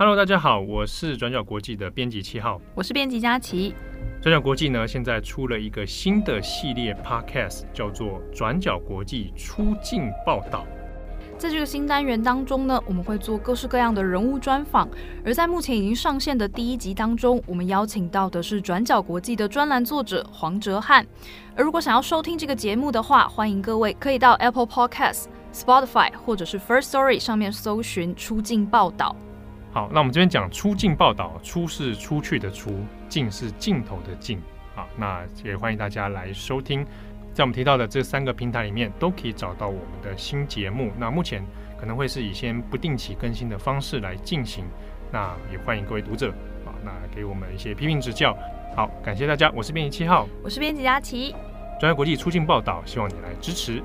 Hello，大家好，我是转角国际的编辑七号，我是编辑佳琪。转角国际呢，现在出了一个新的系列 Podcast，叫做《转角国际出境报道》。在这个新单元当中呢，我们会做各式各样的人物专访。而在目前已经上线的第一集当中，我们邀请到的是转角国际的专栏作者黄哲瀚。而如果想要收听这个节目的话，欢迎各位可以到 Apple Podcast、Spotify 或者是 First Story 上面搜寻“出境报道”。好，那我们这边讲出境报道，出是出去的出，境是尽头的境。好，那也欢迎大家来收听，在我们提到的这三个平台里面，都可以找到我们的新节目。那目前可能会是以先不定期更新的方式来进行，那也欢迎各位读者啊，那给我们一些批评指教。好，感谢大家，我是编辑七号，我是编辑佳琪，专业国际出境报道，希望你来支持。